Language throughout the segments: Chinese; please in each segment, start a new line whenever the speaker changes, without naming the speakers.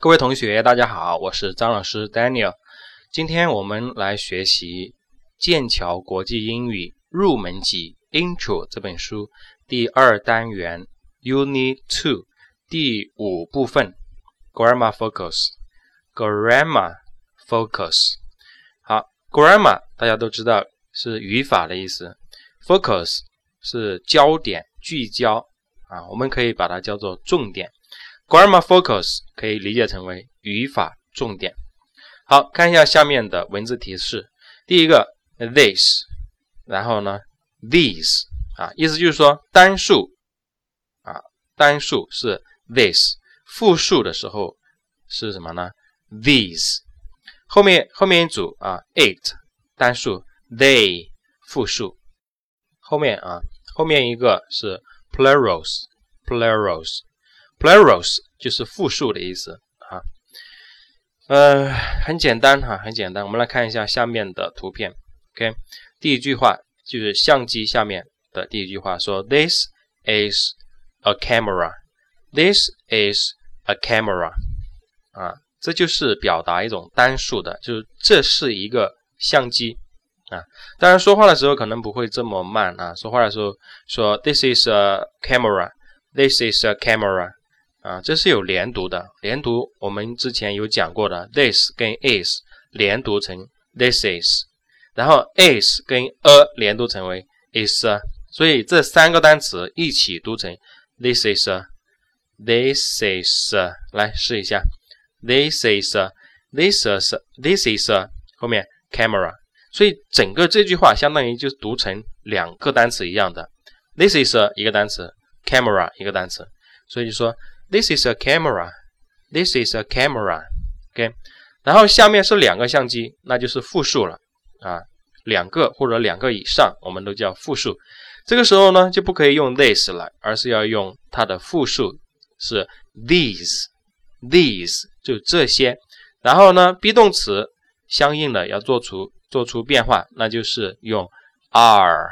各位同学，大家好，我是张老师 Daniel。今天我们来学习剑桥国际英语入门级 Intro 这本书第二单元 Unit Two 第五部分 Grammar Focus。Grammar Focus。好，Grammar 大家都知道是语法的意思，Focus 是焦点、聚焦啊，我们可以把它叫做重点。Grammar focus 可以理解成为语法重点。好看一下下面的文字提示。第一个 this，然后呢 these 啊，意思就是说单数啊，单数是 this，复数的时候是什么呢？these。后面后面一组啊，it 单数，they 复数。后面啊，后面一个是 plurals，plurals。Plurals 就是复数的意思啊，呃，很简单哈，很简单。我们来看一下下面的图片。OK，第一句话就是相机下面的第一句话，说 This is a camera. This is a camera. 啊，这就是表达一种单数的，就是这是一个相机啊。当然，说话的时候可能不会这么慢啊。说话的时候说 This is a camera. This is a camera. 啊，这是有连读的，连读我们之前有讲过的，this 跟 is 连读成 this is，然后 is 跟 a 连读成为 is，所以这三个单词一起读成 this is，this is，来试一下，this is，this is，this is，后面 camera，所以整个这句话相当于就读成两个单词一样的，this is 一个单词，camera 一个单词，所以说。This is a camera. This is a camera. OK，然后下面是两个相机，那就是复数了啊，两个或者两个以上，我们都叫复数。这个时候呢，就不可以用 this 了，而是要用它的复数，是 these。these 就这些。然后呢，be 动词相应的要做出做出变化，那就是用 are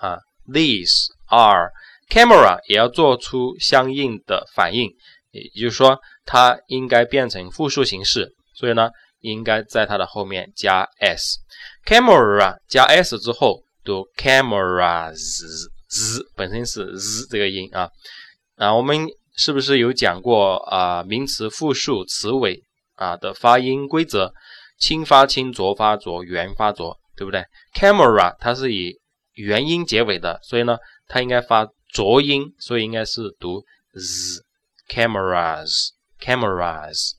啊，these are。Camera 也要做出相应的反应，也就是说，它应该变成复数形式，所以呢，应该在它的后面加 s。Camera 加 s 之后读 cameras，z 本身是 z 这个音啊。啊，我们是不是有讲过啊？名词复数词尾啊的发音规则，清发清，浊发浊，元发浊，对不对？Camera 它是以元音结尾的，所以呢，它应该发。浊音，所以应该是读 z，cameras，cameras。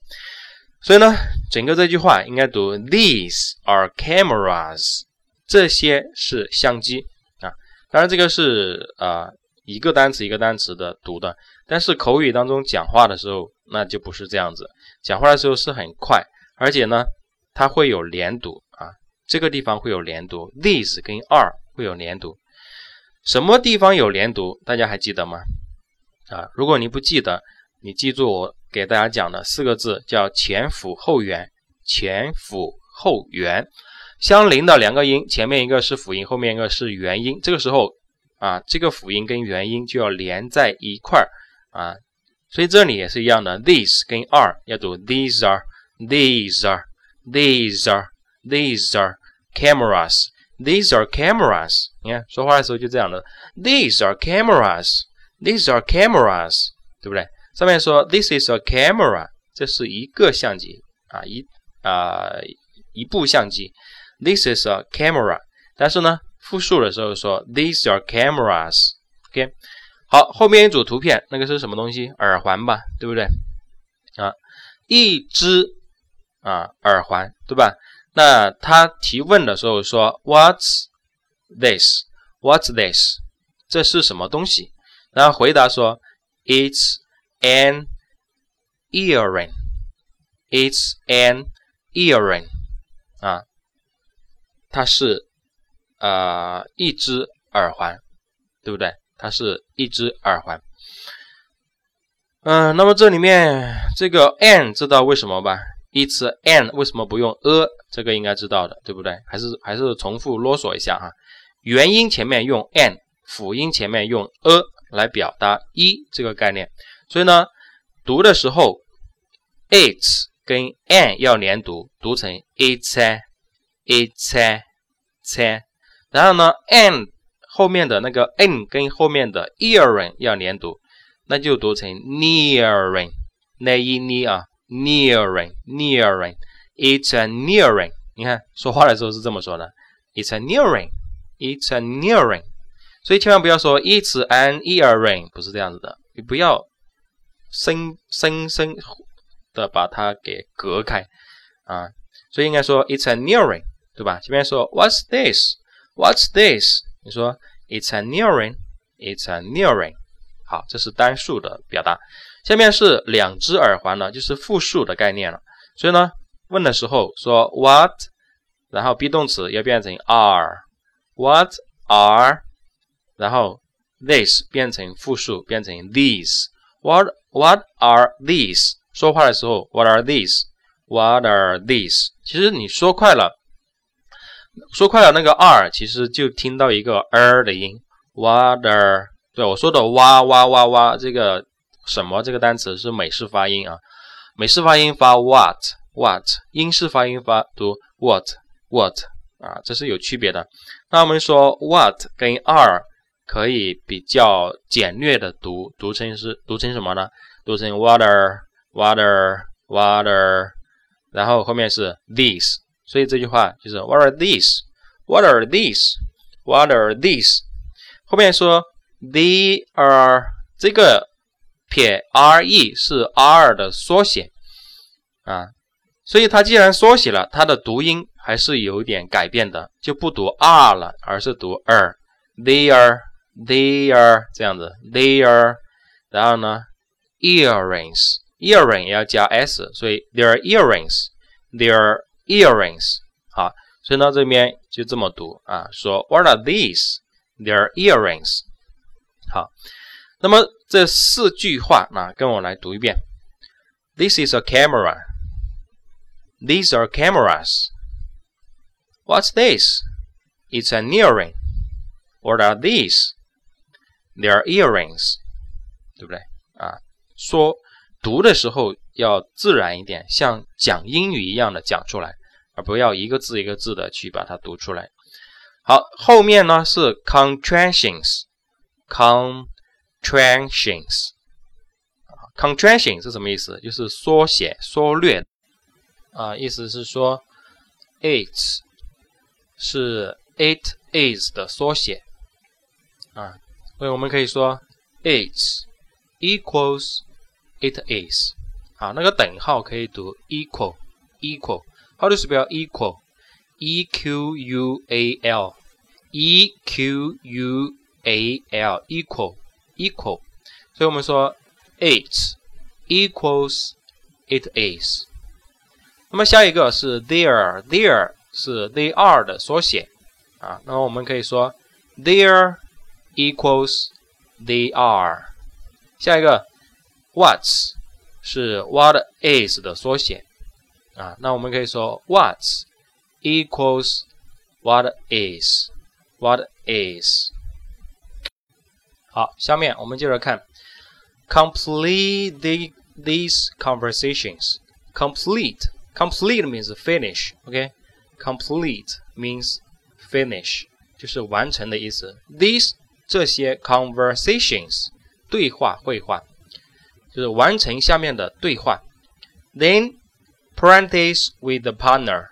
所以呢，整个这句话应该读 These are cameras，这些是相机啊。当然，这个是啊一个单词一个单词的读的，但是口语当中讲话的时候，那就不是这样子。讲话的时候是很快，而且呢，它会有连读啊，这个地方会有连读，these 跟 are 会有连读。什么地方有连读？大家还记得吗？啊，如果你不记得，你记住我给大家讲的四个字，叫前辅后元。前辅后元，相邻的两个音，前面一个是辅音，后面一个是元音。这个时候啊，这个辅音跟元音就要连在一块儿啊。所以这里也是一样的，these 跟 are 要读 these are，these are，these are，these are cameras。These are cameras。你看，说话的时候就这样的。These are cameras。These are cameras，对不对？上面说 This is a camera，这是一个相机啊，一啊一部相机。This is a camera。但是呢，复数的时候说 These are cameras。OK，好，后面一组图片，那个是什么东西？耳环吧，对不对？啊，一只啊耳环，对吧？那他提问的时候说，What's this? What's this? 这是什么东西？然后回答说，It's an earring. It's an earring. 啊，它是呃一只耳环，对不对？它是一只耳环。嗯，那么这里面这个 an 知道为什么吧？It's an 为什么不用 a？这个应该知道的，对不对？还是还是重复啰嗦一下哈。元音前面用 an，辅音前面用 a 来表达一这个概念。所以呢，读的时候 it 跟 an 要连读，读成 it's a it's a it's a。然后呢，an 后面的那个 n 跟后面的 earring 要连读，那就读成 nearing，那一呢啊，nearing nearing。It's a nearing，你看说话的时候是这么说的，It's a nearing，It's a nearing。所以千万不要说 It's an earring，不是这样子的，你不要生生生的把它给隔开啊。所以应该说 It's a nearing，对吧？前面说 What's this？What's this？你说 It's a nearing，It's a nearing。好，这是单数的表达。下面是两只耳环呢，就是复数的概念了。所以呢。问的时候说 what，然后 be 动词要变成 are，what are，然后 this 变成复数变成 these，what what are these？说话的时候 what are these？what are these？其实你说快了，说快了那个 are 其实就听到一个 er 的音，what are？对我说的哇哇哇哇这个什么这个单词是美式发音啊，美式发音发 what。What 英式发音发读 what what 啊，这是有区别的。那我们说 what 跟 are 可以比较简略的读，读成是读成什么呢？读成 water water water，然后后面是 these，所以这句话就是 What are these？What are these？What are these？后面说 they are 这个撇 re 是 r 的缩写啊。所以它既然缩写了，它的读音还是有点改变的，就不读 r 了，而是读 r they're they're 这样子 they're。然后呢，earrings，earring 也要加 s，所以 their earrings，their earrings。好，所以呢这边就这么读啊，说 What are these？Their earrings。好，那么这四句话啊，跟我来读一遍。This is a camera。These are cameras. What's this? It's an earring. What are these? They are earrings. 对不对啊？说读的时候要自然一点，像讲英语一样的讲出来，而不要一个字一个字的去把它读出来。好，后面呢是 contractions contractions，contractions。contraction 是什么意思？就是缩写、缩略。啊，意思是说，it 是 it is 的缩写啊，所以我们可以说 it equals it is。好，那个等号可以读 equal equal。How to spell equal? E Q U A L E Q U A L equal equal。所以我们说 it equals it is。那么下一个是 there，there 是 they are 的缩写啊。那么我们可以说 there equals they are。下一个 what 是 what is 的缩写啊。那我们可以说 what equals what is，what is。 好，下面我们接着看 complete the, these conversations。complete Complete means finish. OK, complete means finish，就是完成的意思。These 这些 conversations 对话会话，就是完成下面的对话。Then practice with the partner.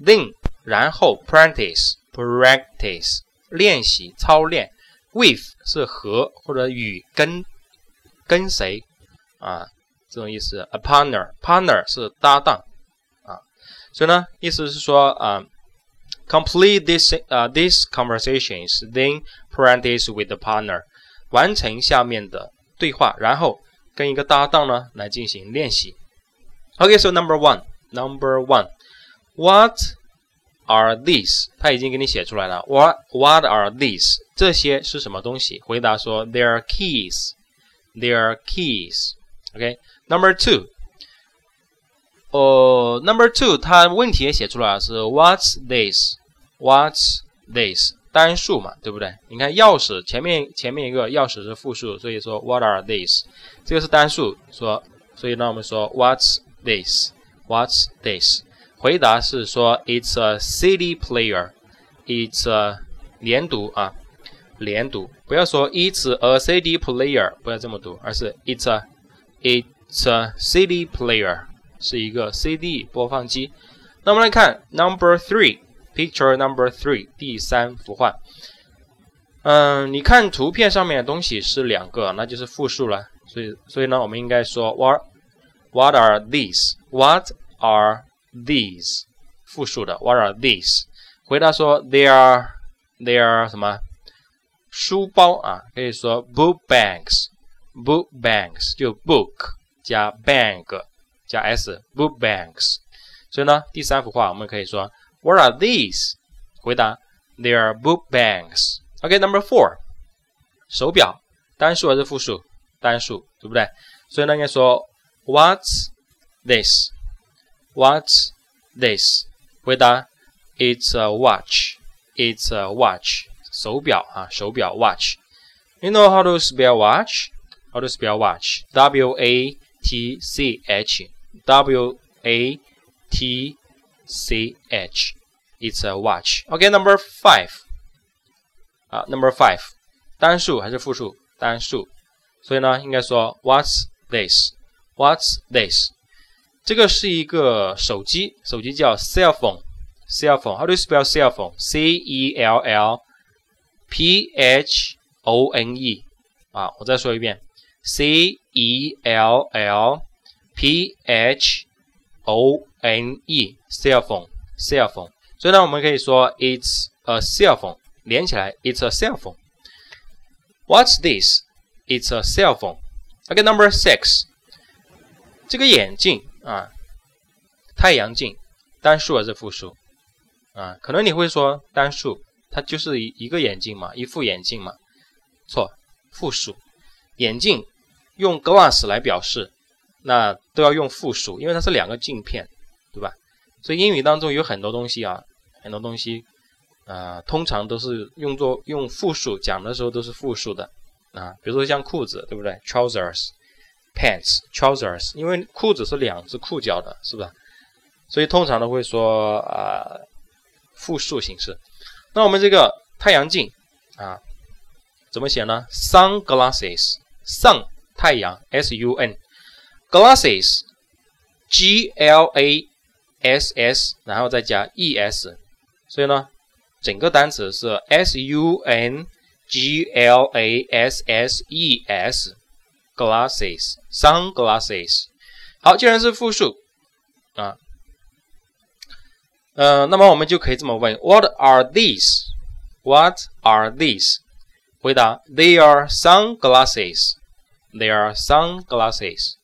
Then 然后 practice practice 练习操练。 With 是和或者与跟跟谁啊这种意思。A partner partner 是搭档。所以呢，意思是说啊，complete this 啊 these conversations, then practice with the partner，完成下面的对话，然后跟一个搭档呢来进行练习。Okay, so number one, number one, what are these？他已经给你写出来了。What What are these？这些是什么东西？回答说，They are keys. They are keys. OK. Number two. 哦，Number two，它问题也写出来了，是 What's this？What's this？单数嘛，对不对？你看钥匙前面前面一个钥匙是复数，所以说 What are these？这个是单数，说，所以呢我们说 What's this? What's this? 回答是说 It's a CD player. It's 连读啊，连读，不要说 It's a CD player，不要这么读，而是 It's a It's a CD player，是一个 CD 播放机。那我们来看 Number Three，Picture Number Three，第三幅画。嗯，你看图片上面的东西是两个，那就是复数了。所以，所以呢，我们应该说 What What are these？What are these？复数的 What are these？回答说 They are They are 什么？书包啊，可以说 book bags，book bags 就 book 加 bag 加 s，book bags。所以呢，第三幅画我们可以说 What are these？回答 They are book bags。OK，Number four，手表单数还是复数？单数，对不对？所以呢，应该说 What's this？What's this？回答 It's a watch。It's a watch，手表啊，手表 watch。You know how to spell watch? How to spell watch? W A T C H. W A T C H. It's a watch. Okay, number five. 啊，number five，单数还是复数？单数。所以呢，应该说 What's this? What's this? 这个是一个手机，手机叫 cell phone。cell phone. How do you spell cell phone? C E L L P H O N E 啊，我再说一遍，C E L L P H O N E cell phone cell phone。所以呢，我们可以说 it's a cell phone，连起来 it's a cell phone。What's this? It's a cell phone. Okay, number six，这个眼镜 啊，太阳镜，单数还是复数？啊，可能你会说单数，它就是一一个眼镜嘛，一副眼镜嘛。错，复数。眼镜用 glass 来表示，那都要用复数，因为它是两个镜片，对吧？所以英语当中有很多东西啊，很多东西啊，通常都是用作用复数讲的时候都是复数的啊。比如说像裤子，对不对？trousers pants、trousers，因为裤子是两只裤脚的，是不是？所以通常都会说啊。复数形式，那我们这个太阳镜啊，怎么写呢？Sunglasses，sun 太阳，s u n，glasses，g l a s s，然后再加 e s，所以呢，整个单词是 SUNGLASSES，ES Glasses, sunglasses。好，既然是复数啊。呃，那么我们就可以这么问：What are these? What are these? 回答：They are sunglasses. They are sunglasses.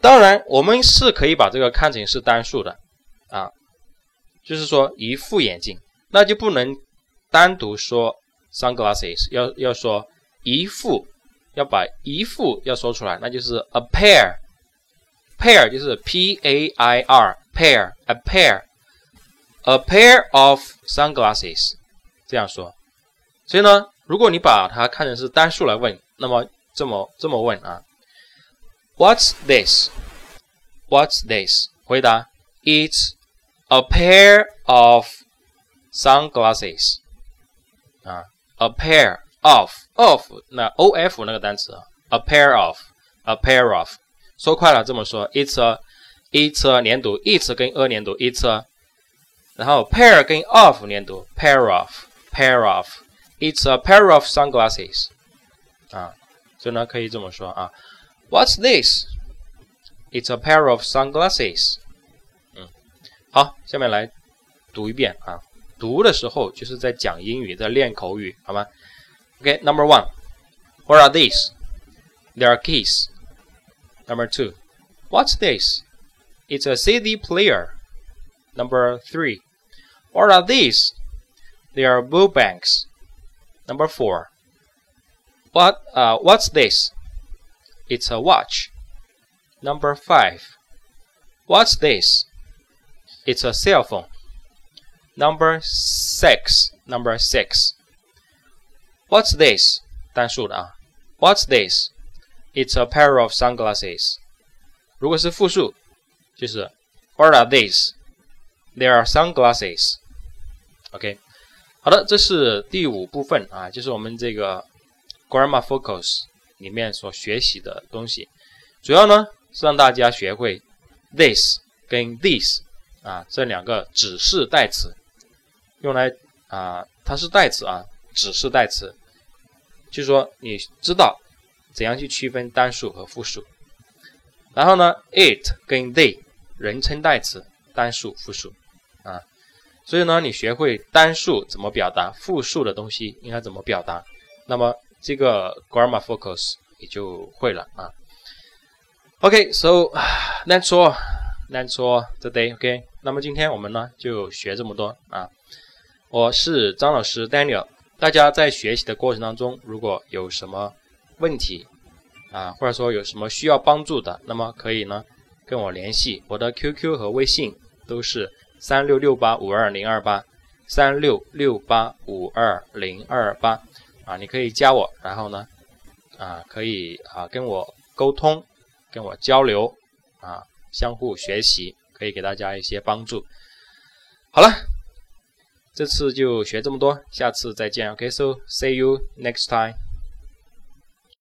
当然，我们是可以把这个看成是单数的啊，就是说一副眼镜，那就不能单独说 sunglasses，要要说一副，要把一副要说出来，那就是 a pair。pair 就是 p a i r pair，a pair。A pair of sunglasses，这样说。所以呢，如果你把它看成是单数来问，那么这么这么问啊？What's this？What's this？回答：It's a pair of sunglasses。啊，a pair of of 那 o f 那个单词，a pair of，a pair of。说快了这么说：It's a it's a 连读，it's 跟 a 连读，it's a 然后 pair 跟 of 连读，pair of，pair of，it's a pair of sunglasses，啊，所以呢可以这么说啊，What's this？It's a pair of sunglasses。嗯，好，下面来读一遍啊，读的时候就是在讲英语，在练口语，好吗？OK，Number one，What are these？They are keys. Number two, what's this? It's a CD player. Number three, what are these? They are book banks. Number four. What? Uh, what's this? It's a watch. Number five. What's this? It's a cell phone. Number six. Number six. What's this? 单数的啊。What's this? It's a pair of sunglasses. 如果是复数，就是 What are these? There are sunglasses. OK，好的，这是第五部分啊，就是我们这个 Grammar Focus 里面所学习的东西，主要呢是让大家学会 this 跟 this 啊这两个指示代词，用来啊它是代词啊，指示代词，就是说你知道怎样去区分单数和复数。然后呢，it 跟 they 人称代词，单数、复数啊。所以呢，你学会单数怎么表达，复数的东西应该怎么表达，那么这个 grammar focus 也就会了啊。OK，so that's all，that's all today。OK，那么今天我们呢就学这么多啊。我是张老师 Daniel，大家在学习的过程当中，如果有什么问题，啊，或者说有什么需要帮助的，那么可以呢跟我联系，我的 QQ 和微信都是三六六八五二零二八，三六六八五二零二八，啊，你可以加我，然后呢，啊，可以啊跟我沟通，跟我交流，啊，相互学习，可以给大家一些帮助。好了，这次就学这么多，下次再见。OK，so see you next time.